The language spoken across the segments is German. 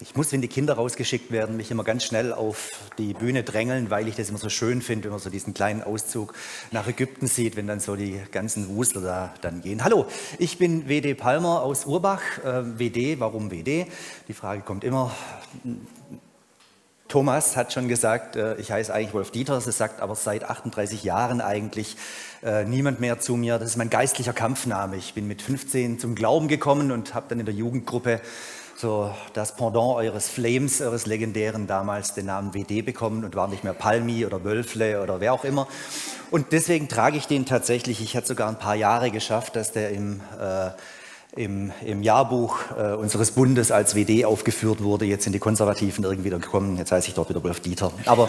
Ich muss, wenn die Kinder rausgeschickt werden, mich immer ganz schnell auf die Bühne drängeln, weil ich das immer so schön finde, wenn man so diesen kleinen Auszug nach Ägypten sieht, wenn dann so die ganzen Wusler da dann gehen. Hallo, ich bin WD Palmer aus Urbach. Äh, WD, warum WD? Die Frage kommt immer. Thomas hat schon gesagt, äh, ich heiße eigentlich Wolf Dieter, das sagt aber seit 38 Jahren eigentlich äh, niemand mehr zu mir. Das ist mein geistlicher Kampfname. Ich bin mit 15 zum Glauben gekommen und habe dann in der Jugendgruppe so das Pendant eures Flames, eures legendären damals den Namen WD bekommen und war nicht mehr Palmi oder Wölfle oder wer auch immer. Und deswegen trage ich den tatsächlich. Ich hatte sogar ein paar Jahre geschafft, dass der im, äh, im, im Jahrbuch äh, unseres Bundes als WD aufgeführt wurde. Jetzt sind die Konservativen irgendwie wieder gekommen. Jetzt heiße ich dort wieder Wolf Dieter. Aber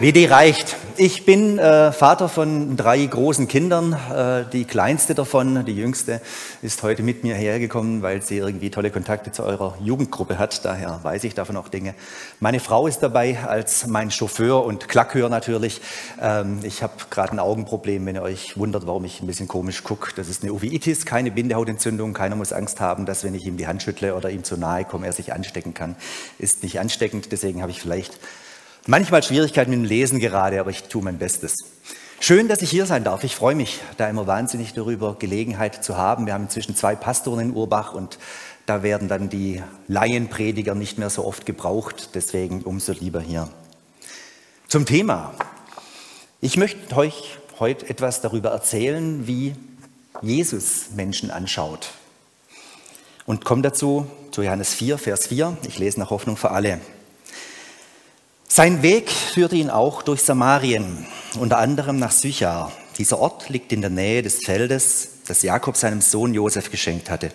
WD reicht. Ich bin äh, Vater von drei großen Kindern. Äh, die kleinste davon, die jüngste, ist heute mit mir hergekommen, weil sie irgendwie tolle Kontakte zu eurer Jugendgruppe hat. Daher weiß ich davon auch Dinge. Meine Frau ist dabei als mein Chauffeur und Klackhör natürlich. Ähm, ich habe gerade ein Augenproblem, wenn ihr euch wundert, warum ich ein bisschen komisch gucke. Das ist eine Uveitis, keine Bindehautentzündung. Keiner muss Angst haben, dass wenn ich ihm die Hand schüttle oder ihm zu nahe komme, er sich anstecken kann. Ist nicht ansteckend, deswegen habe ich vielleicht Manchmal Schwierigkeiten mit dem Lesen gerade, aber ich tue mein Bestes. Schön, dass ich hier sein darf. Ich freue mich da immer wahnsinnig darüber, Gelegenheit zu haben. Wir haben inzwischen zwei Pastoren in Urbach und da werden dann die Laienprediger nicht mehr so oft gebraucht. Deswegen umso lieber hier. Zum Thema. Ich möchte euch heute etwas darüber erzählen, wie Jesus Menschen anschaut. Und komme dazu zu Johannes 4, Vers 4. Ich lese nach Hoffnung für alle. Sein Weg führte ihn auch durch Samarien, unter anderem nach Sychar. Dieser Ort liegt in der Nähe des Feldes, das Jakob seinem Sohn Josef geschenkt hatte.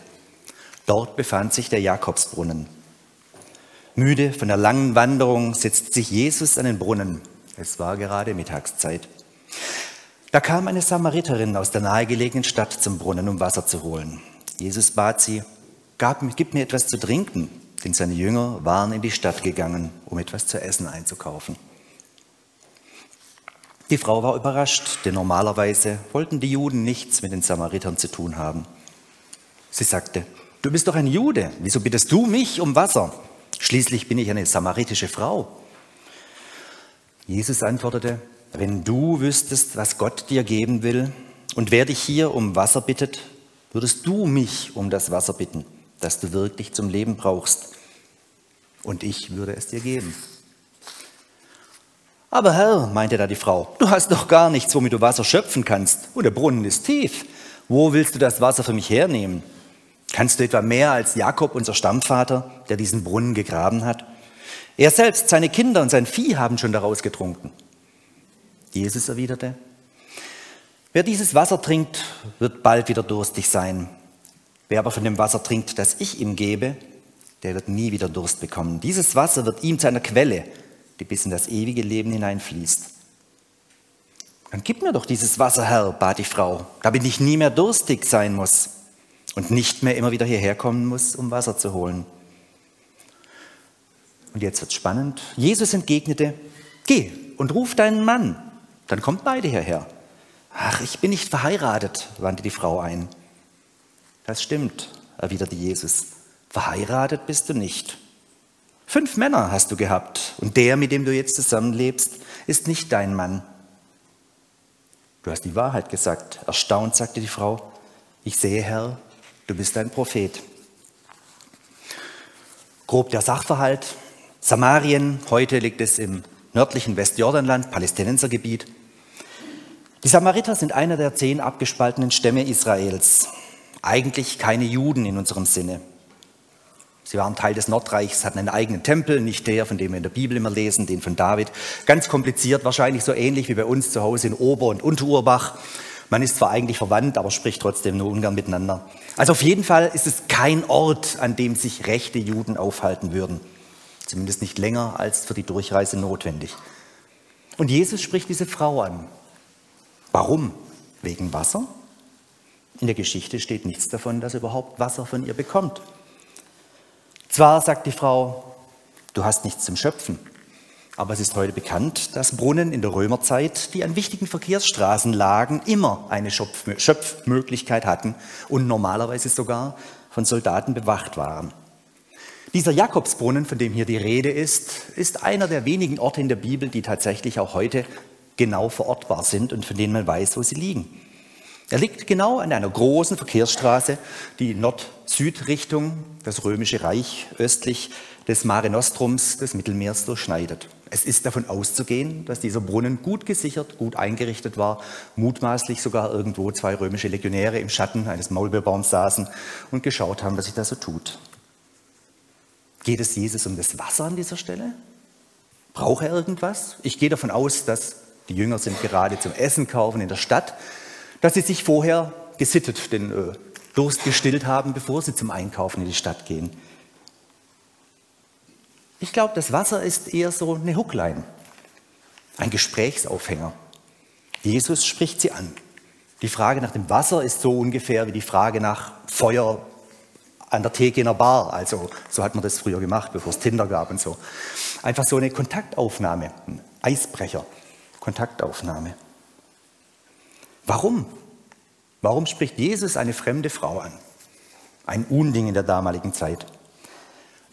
Dort befand sich der Jakobsbrunnen. Müde von der langen Wanderung setzt sich Jesus an den Brunnen. Es war gerade Mittagszeit. Da kam eine Samariterin aus der nahegelegenen Stadt zum Brunnen, um Wasser zu holen. Jesus bat sie, gib mir etwas zu trinken denn seine Jünger waren in die Stadt gegangen, um etwas zu essen einzukaufen. Die Frau war überrascht, denn normalerweise wollten die Juden nichts mit den Samaritern zu tun haben. Sie sagte, du bist doch ein Jude, wieso bittest du mich um Wasser? Schließlich bin ich eine samaritische Frau. Jesus antwortete, wenn du wüsstest, was Gott dir geben will und wer dich hier um Wasser bittet, würdest du mich um das Wasser bitten das du wirklich zum Leben brauchst. Und ich würde es dir geben. Aber Herr, meinte da die Frau, du hast doch gar nichts, womit du Wasser schöpfen kannst. Und der Brunnen ist tief. Wo willst du das Wasser für mich hernehmen? Kannst du etwa mehr als Jakob, unser Stammvater, der diesen Brunnen gegraben hat? Er selbst, seine Kinder und sein Vieh haben schon daraus getrunken. Jesus erwiderte, wer dieses Wasser trinkt, wird bald wieder durstig sein. Wer aber von dem Wasser trinkt, das ich ihm gebe, der wird nie wieder Durst bekommen. Dieses Wasser wird ihm zu einer Quelle, die bis in das ewige Leben hineinfließt. Dann gib mir doch dieses Wasser, Herr, bat die Frau, damit ich nie mehr durstig sein muss und nicht mehr immer wieder hierher kommen muss, um Wasser zu holen. Und jetzt wird spannend. Jesus entgegnete, geh und ruf deinen Mann, dann kommt beide hierher. Ach, ich bin nicht verheiratet, wandte die Frau ein. Das stimmt, erwiderte Jesus. Verheiratet bist du nicht. Fünf Männer hast du gehabt und der, mit dem du jetzt zusammenlebst, ist nicht dein Mann. Du hast die Wahrheit gesagt. Erstaunt sagte die Frau, ich sehe, Herr, du bist ein Prophet. Grob der Sachverhalt. Samarien, heute liegt es im nördlichen Westjordanland, Palästinensergebiet. Die Samariter sind einer der zehn abgespaltenen Stämme Israels eigentlich keine Juden in unserem Sinne. Sie waren Teil des Nordreichs, hatten einen eigenen Tempel, nicht der, von dem wir in der Bibel immer lesen, den von David. Ganz kompliziert, wahrscheinlich so ähnlich wie bei uns zu Hause in Ober- und Unterurbach. Man ist zwar eigentlich verwandt, aber spricht trotzdem nur ungern miteinander. Also auf jeden Fall ist es kein Ort, an dem sich rechte Juden aufhalten würden. Zumindest nicht länger als für die Durchreise notwendig. Und Jesus spricht diese Frau an. Warum? Wegen Wasser? In der Geschichte steht nichts davon, dass er überhaupt Wasser von ihr bekommt. Zwar sagt die Frau, du hast nichts zum Schöpfen, aber es ist heute bekannt, dass Brunnen in der Römerzeit, die an wichtigen Verkehrsstraßen lagen, immer eine Schöpfmöglichkeit hatten und normalerweise sogar von Soldaten bewacht waren. Dieser Jakobsbrunnen, von dem hier die Rede ist, ist einer der wenigen Orte in der Bibel, die tatsächlich auch heute genau verortbar sind und von denen man weiß, wo sie liegen. Er liegt genau an einer großen Verkehrsstraße, die Nord-Süd-Richtung, das Römische Reich östlich des Mare Nostrums, des Mittelmeers, durchschneidet. Es ist davon auszugehen, dass dieser Brunnen gut gesichert, gut eingerichtet war, mutmaßlich sogar irgendwo zwei römische Legionäre im Schatten eines Maulbeerbaums saßen und geschaut haben, was sich da so tut. Geht es Jesus um das Wasser an dieser Stelle? Braucht er irgendwas? Ich gehe davon aus, dass die Jünger sind gerade zum Essen kaufen in der Stadt, dass sie sich vorher gesittet den äh, Durst gestillt haben, bevor sie zum Einkaufen in die Stadt gehen. Ich glaube, das Wasser ist eher so eine Hucklein, ein Gesprächsaufhänger. Jesus spricht sie an. Die Frage nach dem Wasser ist so ungefähr wie die Frage nach Feuer an der Theke in einer Bar. Also so hat man das früher gemacht, bevor es Tinder gab und so. Einfach so eine Kontaktaufnahme, ein Eisbrecher, Kontaktaufnahme. Warum? Warum spricht Jesus eine fremde Frau an? Ein Unding in der damaligen Zeit.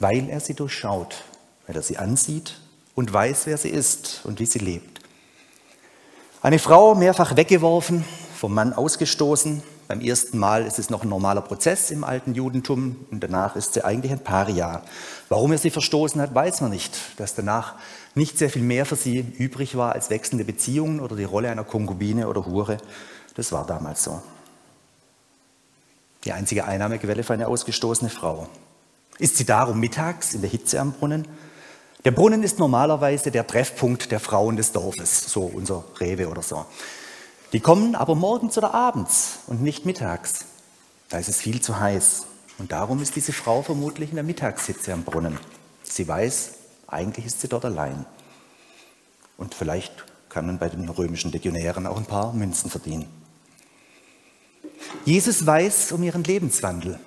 Weil er sie durchschaut, weil er sie ansieht und weiß, wer sie ist und wie sie lebt. Eine Frau mehrfach weggeworfen, vom Mann ausgestoßen. Beim ersten Mal ist es noch ein normaler Prozess im alten Judentum und danach ist sie eigentlich ein Paria. Warum er sie verstoßen hat, weiß man nicht. Dass danach nicht sehr viel mehr für sie übrig war als wechselnde Beziehungen oder die Rolle einer Konkubine oder Hure. Das war damals so. Die einzige Einnahmequelle für eine ausgestoßene Frau. Ist sie darum mittags in der Hitze am Brunnen? Der Brunnen ist normalerweise der Treffpunkt der Frauen des Dorfes, so unser Rewe oder so. Die kommen aber morgens oder abends und nicht mittags. Da ist es viel zu heiß. Und darum ist diese Frau vermutlich in der Mittagshitze am Brunnen. Sie weiß, eigentlich ist sie dort allein. Und vielleicht kann man bei den römischen Legionären auch ein paar Münzen verdienen. Jesus weiß um ihren Lebenswandel.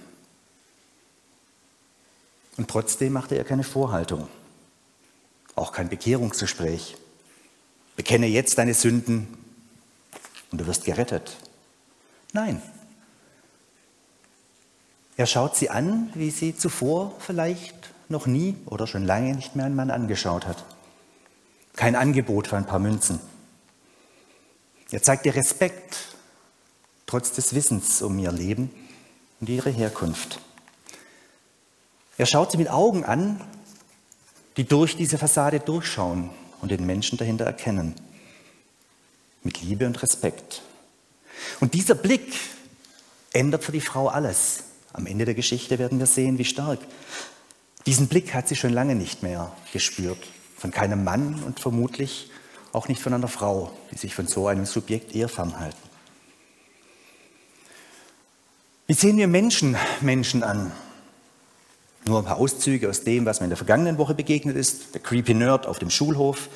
Und trotzdem machte er keine Vorhaltung, auch kein Bekehrungsgespräch. Bekenne jetzt deine Sünden und du wirst gerettet. Nein. Er schaut sie an, wie sie zuvor vielleicht noch nie oder schon lange nicht mehr einen Mann angeschaut hat. Kein Angebot für ein paar Münzen. Er zeigt ihr Respekt, trotz des Wissens um ihr Leben und ihre Herkunft. Er schaut sie mit Augen an, die durch diese Fassade durchschauen und den Menschen dahinter erkennen. Mit Liebe und Respekt. Und dieser Blick ändert für die Frau alles. Am Ende der Geschichte werden wir sehen, wie stark. Diesen Blick hat sie schon lange nicht mehr gespürt. Von keinem Mann und vermutlich auch nicht von einer Frau, die sich von so einem Subjekt eher fernhalten. Wie sehen wir Menschen Menschen an? Nur ein paar Auszüge aus dem, was mir in der vergangenen Woche begegnet ist. Der creepy Nerd auf dem Schulhof,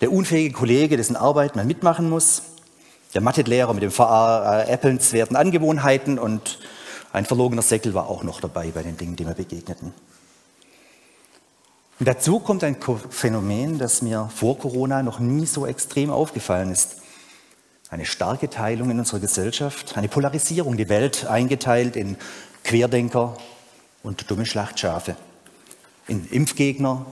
der unfähige Kollege, dessen Arbeit man mitmachen muss, der Mathelehrer mit den veräppelnswerten Angewohnheiten und ein verlogener Säckel war auch noch dabei bei den Dingen, die mir begegneten. Und dazu kommt ein Phänomen, das mir vor Corona noch nie so extrem aufgefallen ist. Eine starke Teilung in unserer Gesellschaft, eine Polarisierung, die Welt eingeteilt in Querdenker und dumme Schlachtschafe, in Impfgegner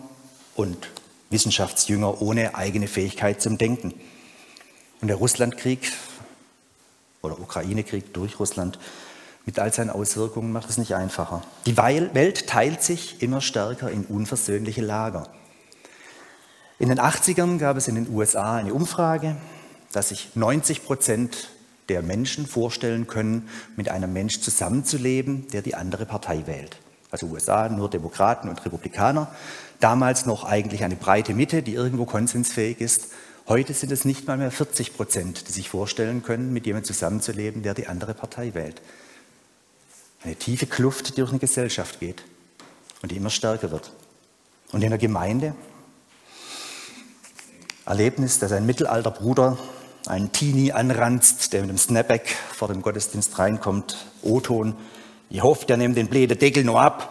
und Wissenschaftsjünger ohne eigene Fähigkeit zum Denken. Und der Russlandkrieg oder Ukraine-Krieg durch Russland mit all seinen Auswirkungen macht es nicht einfacher. Die Welt teilt sich immer stärker in unversöhnliche Lager. In den 80ern gab es in den USA eine Umfrage, dass sich 90 Prozent der Menschen vorstellen können, mit einem Mensch zusammenzuleben, der die andere Partei wählt. Also USA nur Demokraten und Republikaner. Damals noch eigentlich eine breite Mitte, die irgendwo konsensfähig ist. Heute sind es nicht mal mehr 40 Prozent, die sich vorstellen können, mit jemandem zusammenzuleben, der die andere Partei wählt. Eine tiefe Kluft, die durch eine Gesellschaft geht und die immer stärker wird. Und in der Gemeinde Erlebnis, dass ein Mittelalterbruder einen Teenie anranzt, der mit dem Snapback vor dem Gottesdienst reinkommt, O-Ton, ich hoffe, der nimmt den blöden Deckel noch ab.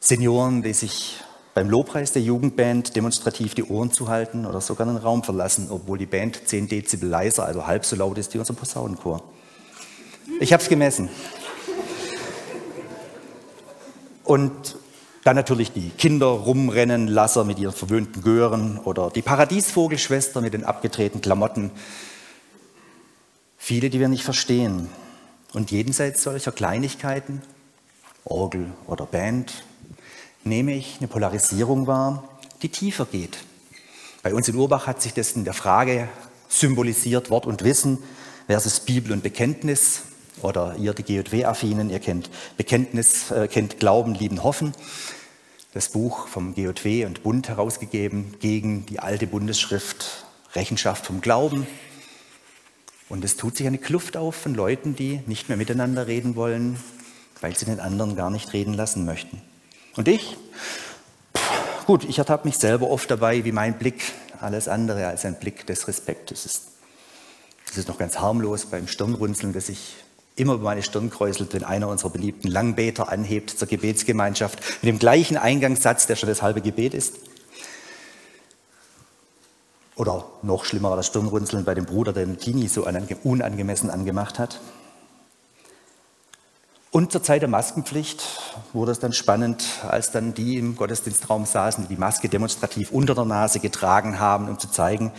Senioren, die sich beim Lobpreis der Jugendband demonstrativ die Ohren zuhalten oder sogar den Raum verlassen, obwohl die Band 10 Dezibel leiser, also halb so laut ist wie unser Posaunenchor. Ich habe es gemessen. Und dann natürlich die Kinder rumrennen, Lasser mit ihren verwöhnten Gören oder die Paradiesvogelschwester mit den abgedrehten Klamotten. Viele, die wir nicht verstehen. Und jenseits solcher Kleinigkeiten, Orgel oder Band, nehme ich eine Polarisierung wahr, die tiefer geht. Bei uns in Urbach hat sich das in der Frage symbolisiert, Wort und Wissen versus Bibel und Bekenntnis. Oder ihr, die GJW-Affinen, ihr kennt Bekenntnis, äh, kennt Glauben, Lieben, Hoffen. Das Buch vom GJW und Bund herausgegeben gegen die alte Bundesschrift Rechenschaft vom Glauben. Und es tut sich eine Kluft auf von Leuten, die nicht mehr miteinander reden wollen, weil sie den anderen gar nicht reden lassen möchten. Und ich? Gut, ich ertappe mich selber oft dabei, wie mein Blick alles andere als ein Blick des Respektes ist. Das ist noch ganz harmlos beim Stirnrunzeln, das ich immer über meine Stirn kräuselt, wenn einer unserer beliebten Langbeter anhebt zur Gebetsgemeinschaft mit dem gleichen Eingangssatz, der schon das halbe Gebet ist. Oder noch schlimmer war das Stirnrunzeln bei dem Bruder, der den Tini so unangemessen angemacht hat. Und zur Zeit der Maskenpflicht wurde es dann spannend, als dann die im Gottesdienstraum saßen, die die Maske demonstrativ unter der Nase getragen haben, um zu zeigen,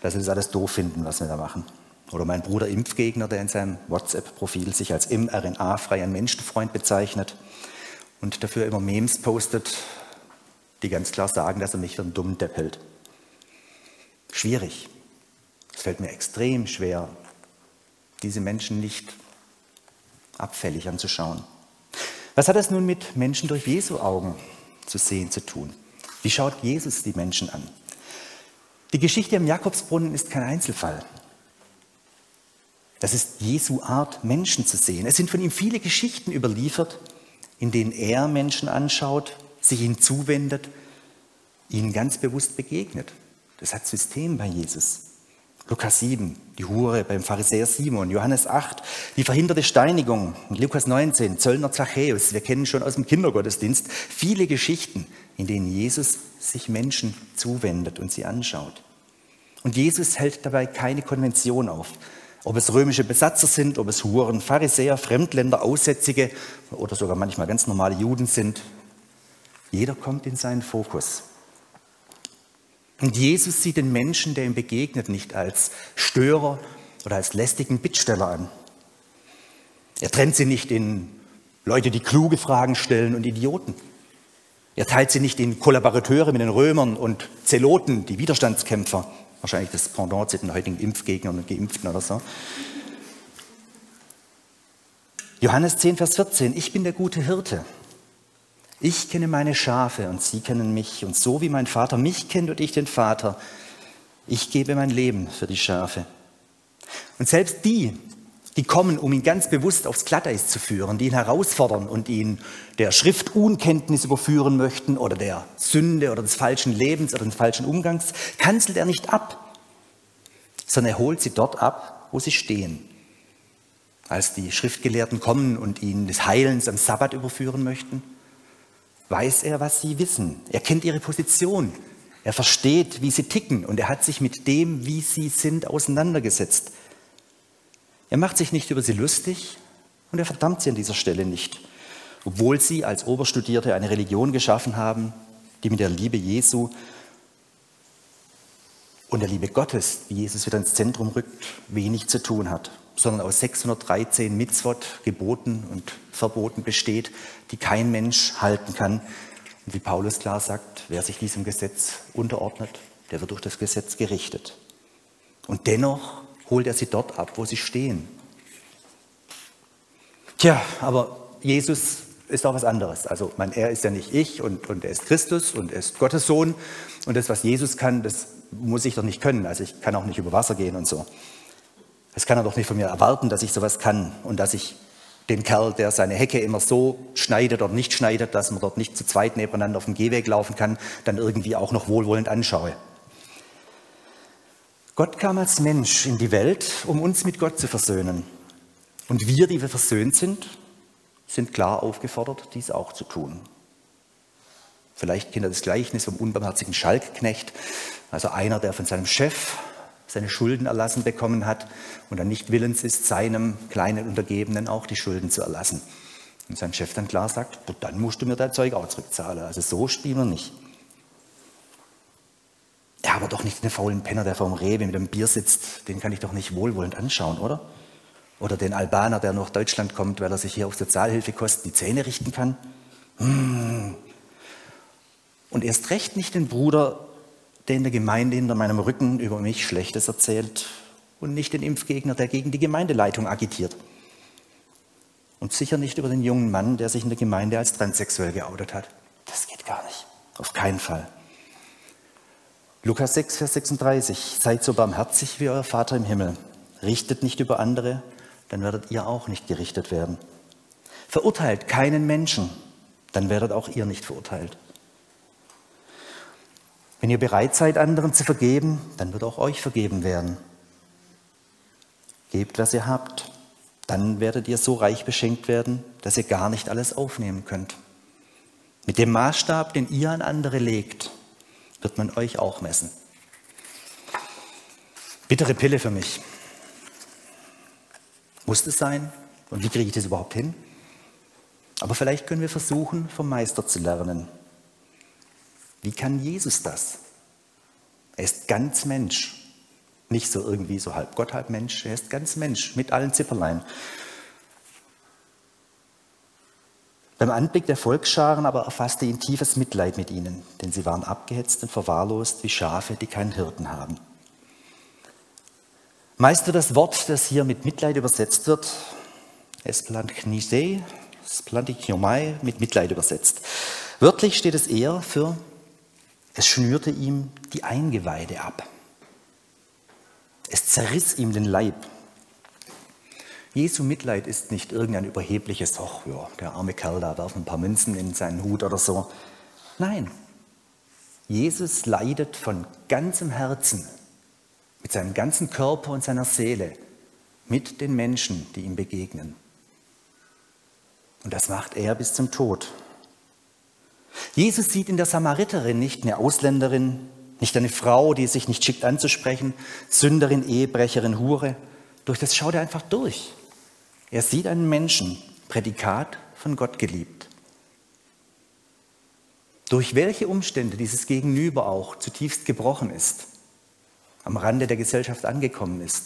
dass sie das alles doof finden, was wir da machen. Oder mein Bruder Impfgegner, der in seinem WhatsApp-Profil sich als mRNA-freien Menschenfreund bezeichnet und dafür immer Memes postet, die ganz klar sagen, dass er mich für einen dummen Depp hält. Schwierig. Es fällt mir extrem schwer, diese Menschen nicht abfällig anzuschauen. Was hat das nun mit Menschen durch Jesu Augen zu sehen zu tun? Wie schaut Jesus die Menschen an? Die Geschichte am Jakobsbrunnen ist kein Einzelfall. Das ist Jesu Art, Menschen zu sehen. Es sind von ihm viele Geschichten überliefert, in denen er Menschen anschaut, sich ihnen zuwendet, ihnen ganz bewusst begegnet. Das hat System bei Jesus. Lukas 7, die Hure beim Pharisäer Simon, Johannes 8, die verhinderte Steinigung, Lukas 19, Zöllner Zachäus. Wir kennen schon aus dem Kindergottesdienst viele Geschichten, in denen Jesus sich Menschen zuwendet und sie anschaut. Und Jesus hält dabei keine Konvention auf. Ob es römische Besatzer sind, ob es Huren, Pharisäer, Fremdländer, Aussätzige oder sogar manchmal ganz normale Juden sind. Jeder kommt in seinen Fokus. Und Jesus sieht den Menschen, der ihm begegnet, nicht als Störer oder als lästigen Bittsteller an. Er trennt sie nicht in Leute, die kluge Fragen stellen und Idioten. Er teilt sie nicht in Kollaborateure mit den Römern und Zeloten, die Widerstandskämpfer. Wahrscheinlich das Pendant zu den heutigen Impfgegnern und Geimpften oder so. Johannes 10, Vers 14. Ich bin der gute Hirte. Ich kenne meine Schafe und sie kennen mich. Und so wie mein Vater mich kennt und ich den Vater, ich gebe mein Leben für die Schafe. Und selbst die, die kommen, um ihn ganz bewusst aufs Glatteis zu führen, die ihn herausfordern und ihn der Schriftunkenntnis überführen möchten oder der Sünde oder des falschen Lebens oder des falschen Umgangs, kanzelt er nicht ab, sondern er holt sie dort ab, wo sie stehen. Als die Schriftgelehrten kommen und ihn des Heilens am Sabbat überführen möchten, weiß er, was sie wissen. Er kennt ihre Position. Er versteht, wie sie ticken und er hat sich mit dem, wie sie sind, auseinandergesetzt. Er macht sich nicht über sie lustig und er verdammt sie an dieser Stelle nicht, obwohl sie als Oberstudierte eine Religion geschaffen haben, die mit der Liebe Jesu und der Liebe Gottes, wie Jesus wieder ins Zentrum rückt, wenig zu tun hat sondern aus 613 Mitzvot, Geboten und Verboten besteht, die kein Mensch halten kann. Und wie Paulus klar sagt, wer sich diesem Gesetz unterordnet, der wird durch das Gesetz gerichtet. Und dennoch holt er sie dort ab, wo sie stehen. Tja, aber Jesus ist auch was anderes. Also man, er ist ja nicht ich und, und er ist Christus und er ist Gottes Sohn. Und das, was Jesus kann, das muss ich doch nicht können. Also ich kann auch nicht über Wasser gehen und so. Das kann er doch nicht von mir erwarten, dass ich sowas kann und dass ich den Kerl, der seine Hecke immer so schneidet oder nicht schneidet, dass man dort nicht zu zweit nebeneinander auf dem Gehweg laufen kann, dann irgendwie auch noch wohlwollend anschaue. Gott kam als Mensch in die Welt, um uns mit Gott zu versöhnen. Und wir, die wir versöhnt sind, sind klar aufgefordert, dies auch zu tun. Vielleicht kennt ihr das Gleichnis vom unbarmherzigen Schalkknecht, also einer, der von seinem Chef seine Schulden erlassen bekommen hat und dann nicht willens ist, seinem kleinen Untergebenen auch die Schulden zu erlassen. Und sein Chef dann klar sagt, dann musst du mir dein Zeug auch zurückzahlen. Also so spielen wir nicht. Ja, aber doch nicht den faulen Penner, der vorm Rewe mit dem Bier sitzt. Den kann ich doch nicht wohlwollend anschauen, oder? Oder den Albaner, der nach Deutschland kommt, weil er sich hier auf Sozialhilfekosten die Zähne richten kann. Hm. Und erst recht nicht den Bruder, der in der Gemeinde hinter meinem Rücken über mich Schlechtes erzählt. Und nicht den Impfgegner, der gegen die Gemeindeleitung agitiert. Und sicher nicht über den jungen Mann, der sich in der Gemeinde als transsexuell geoutet hat. Das geht gar nicht. Auf keinen Fall. Lukas 6, Vers 36. Seid so barmherzig wie euer Vater im Himmel. Richtet nicht über andere, dann werdet ihr auch nicht gerichtet werden. Verurteilt keinen Menschen, dann werdet auch ihr nicht verurteilt. Wenn ihr bereit seid, anderen zu vergeben, dann wird auch euch vergeben werden. Gebt, was ihr habt, dann werdet ihr so reich beschenkt werden, dass ihr gar nicht alles aufnehmen könnt. Mit dem Maßstab, den ihr an andere legt, wird man euch auch messen. Bittere Pille für mich. Muss es sein? Und wie kriege ich das überhaupt hin? Aber vielleicht können wir versuchen, vom Meister zu lernen. Wie kann Jesus das? Er ist ganz Mensch. Nicht so irgendwie so halb Gott, halb Mensch. Er ist ganz Mensch mit allen Zipperlein. Beim Anblick der Volksscharen aber erfasste ihn tiefes Mitleid mit ihnen, denn sie waren abgehetzt und verwahrlost wie Schafe, die keinen Hirten haben. Meist wird das Wort, das hier mit Mitleid übersetzt wird, Esplanchnisei, Splantichnomai, mit Mitleid übersetzt. Wörtlich steht es eher für, es schnürte ihm die Eingeweide ab. Es zerriss ihm den Leib. Jesu Mitleid ist nicht irgendein überhebliches, ach ja, der arme Kerl da werft ein paar Münzen in seinen Hut oder so. Nein, Jesus leidet von ganzem Herzen, mit seinem ganzen Körper und seiner Seele, mit den Menschen, die ihm begegnen. Und das macht er bis zum Tod. Jesus sieht in der Samariterin nicht eine Ausländerin, nicht eine Frau, die sich nicht schickt anzusprechen, Sünderin, Ehebrecherin, Hure. Durch das schaut er einfach durch. Er sieht einen Menschen, Prädikat von Gott geliebt. Durch welche Umstände dieses Gegenüber auch zutiefst gebrochen ist, am Rande der Gesellschaft angekommen ist,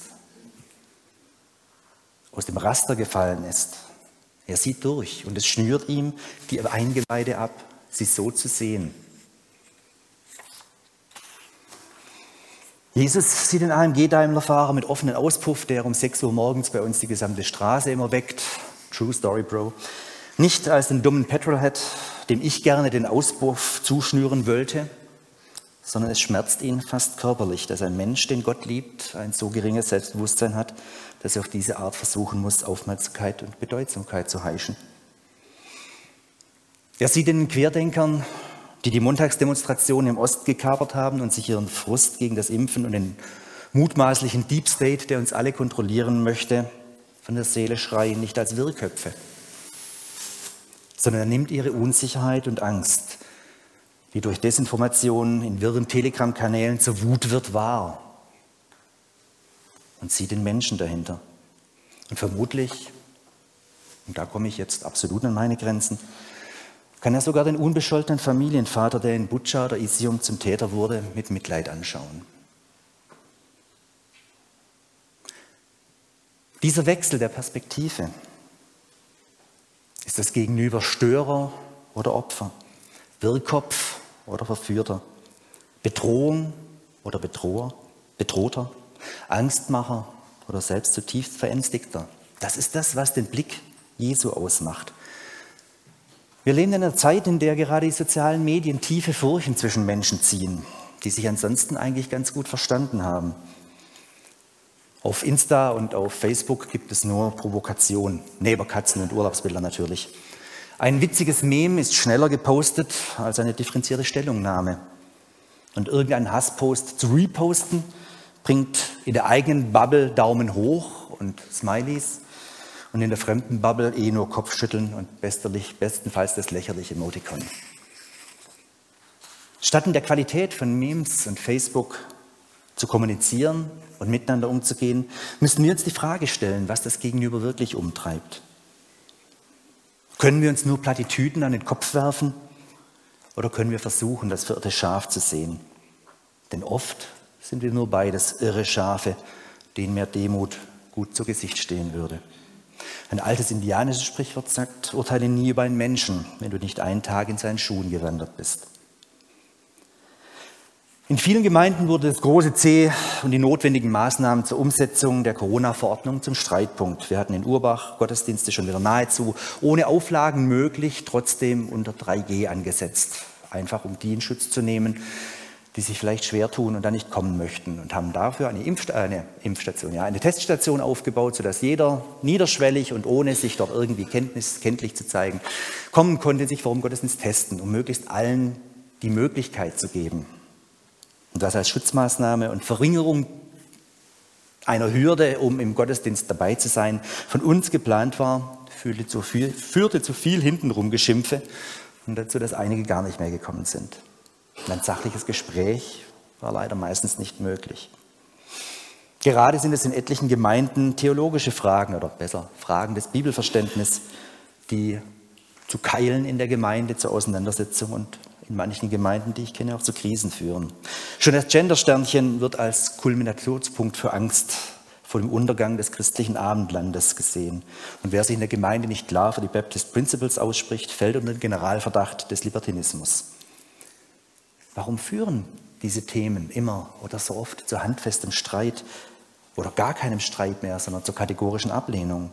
aus dem Raster gefallen ist. Er sieht durch und es schnürt ihm die Eingeweide ab, sie so zu sehen. Jesus sieht den AMG-Daimler-Fahrer mit offenen Auspuff, der um 6 Uhr morgens bei uns die gesamte Straße immer weckt. True Story, Bro. Nicht als den dummen Petrolhead, dem ich gerne den Auspuff zuschnüren wollte, sondern es schmerzt ihn fast körperlich, dass ein Mensch, den Gott liebt, ein so geringes Selbstbewusstsein hat, dass er auf diese Art versuchen muss, Aufmerksamkeit und Bedeutsamkeit zu heischen. Er sieht den Querdenkern die die Montagsdemonstration im Osten gekapert haben und sich ihren Frust gegen das Impfen und den mutmaßlichen Deep State, der uns alle kontrollieren möchte, von der Seele schreien, nicht als Wirrköpfe, sondern er nimmt ihre Unsicherheit und Angst, die durch Desinformation in wirren Telegram-Kanälen zur Wut wird, wahr und sieht den Menschen dahinter. Und vermutlich, und da komme ich jetzt absolut an meine Grenzen, kann er sogar den unbescholtenen Familienvater, der in Butscha oder Isium zum Täter wurde, mit Mitleid anschauen. Dieser Wechsel der Perspektive ist das Gegenüber Störer oder Opfer, Wirrkopf oder Verführter, Bedrohung oder Bedroher, Bedrohter, Angstmacher oder selbst zutiefst Verängstigter. Das ist das, was den Blick Jesu ausmacht. Wir leben in einer Zeit, in der gerade die sozialen Medien tiefe Furchen zwischen Menschen ziehen, die sich ansonsten eigentlich ganz gut verstanden haben. Auf Insta und auf Facebook gibt es nur Provokation, neben Katzen und Urlaubsbilder natürlich. Ein witziges Mem ist schneller gepostet als eine differenzierte Stellungnahme. Und irgendein Hasspost zu reposten bringt in der eigenen Bubble Daumen hoch und Smileys und in der fremden Bubble eh nur Kopfschütteln und bestenfalls das lächerliche Emoticon. Statt in der Qualität von Memes und Facebook zu kommunizieren und miteinander umzugehen, müssen wir uns die Frage stellen, was das Gegenüber wirklich umtreibt. Können wir uns nur Plattitüden an den Kopf werfen oder können wir versuchen, das verirrte Schaf zu sehen? Denn oft sind wir nur beides irre Schafe, denen mehr Demut gut zu Gesicht stehen würde. Ein altes indianisches Sprichwort sagt, urteile nie über einen Menschen, wenn du nicht einen Tag in seinen Schuhen gewandert bist. In vielen Gemeinden wurde das große C und die notwendigen Maßnahmen zur Umsetzung der Corona-Verordnung zum Streitpunkt. Wir hatten in Urbach Gottesdienste schon wieder nahezu ohne Auflagen möglich, trotzdem unter 3G angesetzt. Einfach um die in Schutz zu nehmen, die sich vielleicht schwer tun und dann nicht kommen möchten und haben dafür eine, Impfst äh, eine Impfstation, ja, eine Teststation aufgebaut, sodass jeder niederschwellig und ohne sich dort irgendwie kenntnis, kenntlich zu zeigen, kommen konnte, sich vor dem Gottesdienst testen, um möglichst allen die Möglichkeit zu geben, und das als Schutzmaßnahme und Verringerung einer Hürde, um im Gottesdienst dabei zu sein, von uns geplant war, führte zu viel, führte zu viel hintenrum Geschimpfe und dazu, dass einige gar nicht mehr gekommen sind. Ein sachliches Gespräch war leider meistens nicht möglich. Gerade sind es in etlichen Gemeinden theologische Fragen oder besser Fragen des Bibelverständnisses, die zu Keilen in der Gemeinde, zur Auseinandersetzung und in manchen Gemeinden, die ich kenne, auch zu Krisen führen. Schon das Gendersternchen wird als Kulminationspunkt für Angst vor dem Untergang des christlichen Abendlandes gesehen. Und wer sich in der Gemeinde nicht klar für die Baptist Principles ausspricht, fällt unter den Generalverdacht des Libertinismus. Warum führen diese Themen immer oder so oft zu handfestem Streit oder gar keinem Streit mehr, sondern zur kategorischen Ablehnung?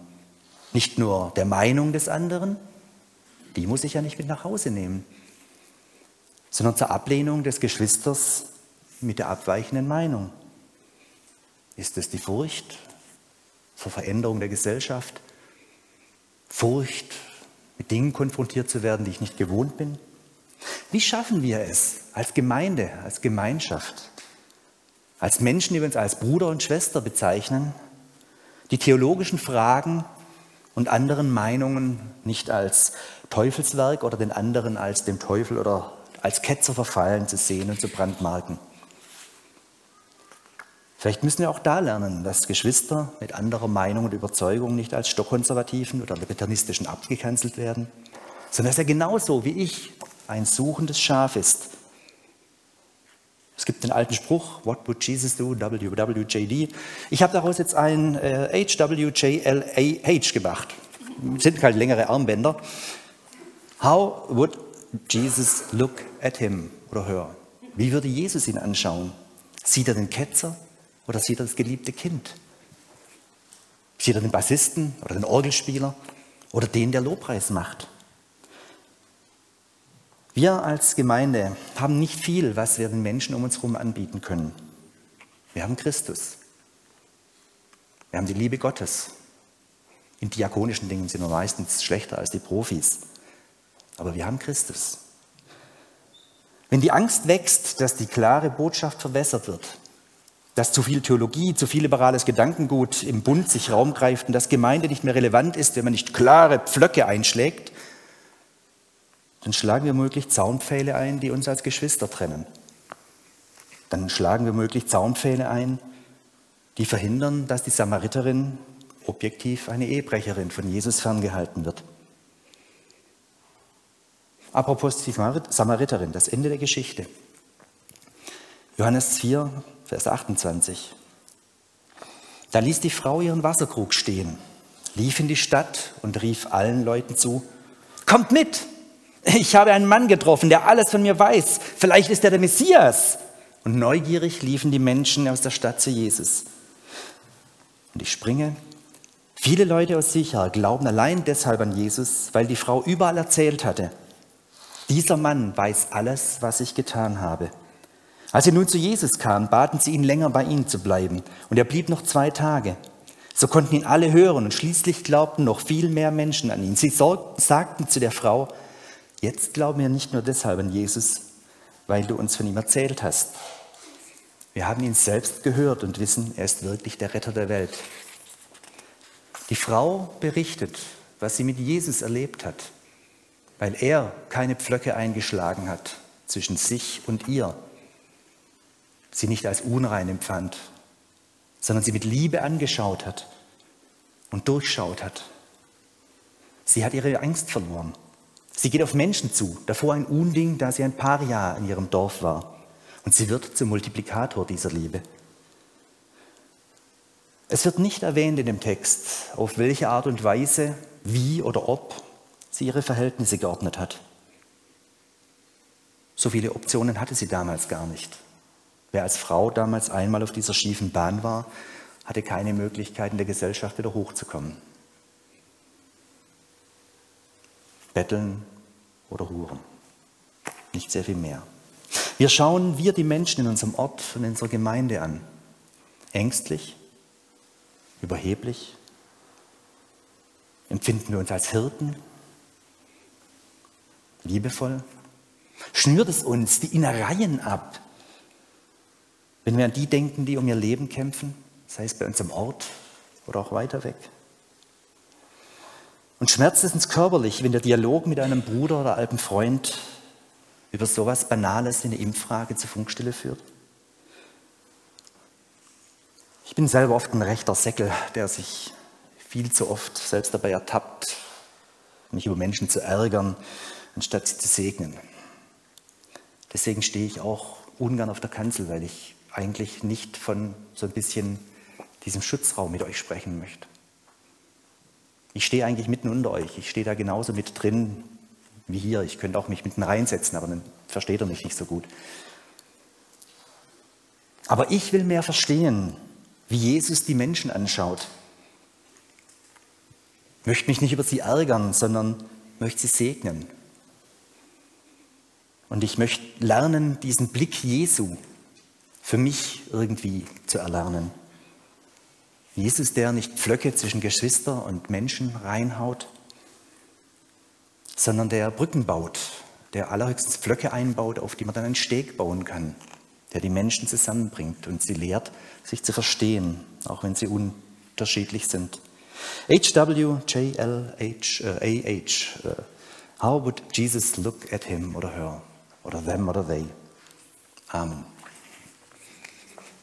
Nicht nur der Meinung des anderen, die muss ich ja nicht mit nach Hause nehmen, sondern zur Ablehnung des Geschwisters mit der abweichenden Meinung. Ist es die Furcht vor Veränderung der Gesellschaft? Furcht, mit Dingen konfrontiert zu werden, die ich nicht gewohnt bin? Wie schaffen wir es als Gemeinde, als Gemeinschaft, als Menschen, die wir uns als Bruder und Schwester bezeichnen, die theologischen Fragen und anderen Meinungen nicht als Teufelswerk oder den anderen als dem Teufel oder als Ketzer verfallen zu sehen und zu brandmarken. Vielleicht müssen wir auch da lernen, dass Geschwister mit anderer Meinung und Überzeugung nicht als stockkonservativen oder libertanistischen abgekanzelt werden, sondern dass er genauso wie ich ein suchendes Schaf ist. Es gibt den alten Spruch, What would Jesus do? WWJD. Ich habe daraus jetzt ein äh, HWJLAH gemacht. Das sind halt längere Armbänder. How would Jesus look at him oder her? Wie würde Jesus ihn anschauen? Sieht er den Ketzer oder sieht er das geliebte Kind? Sieht er den Bassisten oder den Orgelspieler oder den, der Lobpreis macht? Wir als Gemeinde haben nicht viel, was wir den Menschen um uns herum anbieten können. Wir haben Christus. Wir haben die Liebe Gottes. In diakonischen Dingen sind wir meistens schlechter als die Profis. Aber wir haben Christus. Wenn die Angst wächst, dass die klare Botschaft verwässert wird, dass zu viel Theologie, zu viel liberales Gedankengut im Bund sich Raum greift und dass Gemeinde nicht mehr relevant ist, wenn man nicht klare Pflöcke einschlägt, dann schlagen wir möglich Zaunpfähle ein, die uns als Geschwister trennen. Dann schlagen wir möglich Zaunpfähle ein, die verhindern, dass die Samariterin objektiv eine Ehebrecherin von Jesus ferngehalten wird. Apropos die Samariterin, das Ende der Geschichte. Johannes 4, Vers 28. Da ließ die Frau ihren Wasserkrug stehen, lief in die Stadt und rief allen Leuten zu, kommt mit, ich habe einen Mann getroffen, der alles von mir weiß, vielleicht ist er der Messias. Und neugierig liefen die Menschen aus der Stadt zu Jesus. Und ich springe. Viele Leute aus Sicher glauben allein deshalb an Jesus, weil die Frau überall erzählt hatte, dieser Mann weiß alles, was ich getan habe. Als sie nun zu Jesus kamen, baten sie ihn länger bei ihnen zu bleiben. Und er blieb noch zwei Tage. So konnten ihn alle hören und schließlich glaubten noch viel mehr Menschen an ihn. Sie sagten zu der Frau, jetzt glauben wir nicht nur deshalb an Jesus, weil du uns von ihm erzählt hast. Wir haben ihn selbst gehört und wissen, er ist wirklich der Retter der Welt. Die Frau berichtet, was sie mit Jesus erlebt hat weil er keine Pflöcke eingeschlagen hat zwischen sich und ihr, sie nicht als unrein empfand, sondern sie mit Liebe angeschaut hat und durchschaut hat. Sie hat ihre Angst verloren. Sie geht auf Menschen zu, davor ein Unding, da sie ein Paria in ihrem Dorf war. Und sie wird zum Multiplikator dieser Liebe. Es wird nicht erwähnt in dem Text, auf welche Art und Weise, wie oder ob sie ihre Verhältnisse geordnet hat. So viele Optionen hatte sie damals gar nicht. Wer als Frau damals einmal auf dieser schiefen Bahn war, hatte keine Möglichkeit, in der Gesellschaft wieder hochzukommen. Betteln oder Huren. Nicht sehr viel mehr. Wir schauen wir die Menschen in unserem Ort und in unserer Gemeinde an. Ängstlich, überheblich? Empfinden wir uns als Hirten? Liebevoll? Schnürt es uns die Innereien ab, wenn wir an die denken, die um ihr Leben kämpfen, sei es bei uns im Ort oder auch weiter weg? Und schmerzt es uns körperlich, wenn der Dialog mit einem Bruder oder alten Freund über sowas Banales wie eine Impffrage zur Funkstille führt? Ich bin selber oft ein rechter Säckel, der sich viel zu oft selbst dabei ertappt, mich über Menschen zu ärgern, anstatt sie zu segnen. Deswegen stehe ich auch ungern auf der Kanzel, weil ich eigentlich nicht von so ein bisschen diesem Schutzraum mit euch sprechen möchte. Ich stehe eigentlich mitten unter euch. Ich stehe da genauso mit drin wie hier. Ich könnte auch mich mitten reinsetzen, aber dann versteht er mich nicht so gut. Aber ich will mehr verstehen wie Jesus die Menschen anschaut. Möchte mich nicht über sie ärgern, sondern möchte sie segnen. Und ich möchte lernen, diesen Blick Jesu für mich irgendwie zu erlernen. Jesus, der nicht Pflöcke zwischen Geschwister und Menschen reinhaut, sondern der Brücken baut, der allerhöchstens Pflöcke einbaut, auf die man dann einen Steg bauen kann der die Menschen zusammenbringt und sie lehrt, sich zu verstehen, auch wenn sie unterschiedlich sind. H.W. J.L.H. Uh, A.H. Uh, how would Jesus look at him oder her oder them oder they? Amen.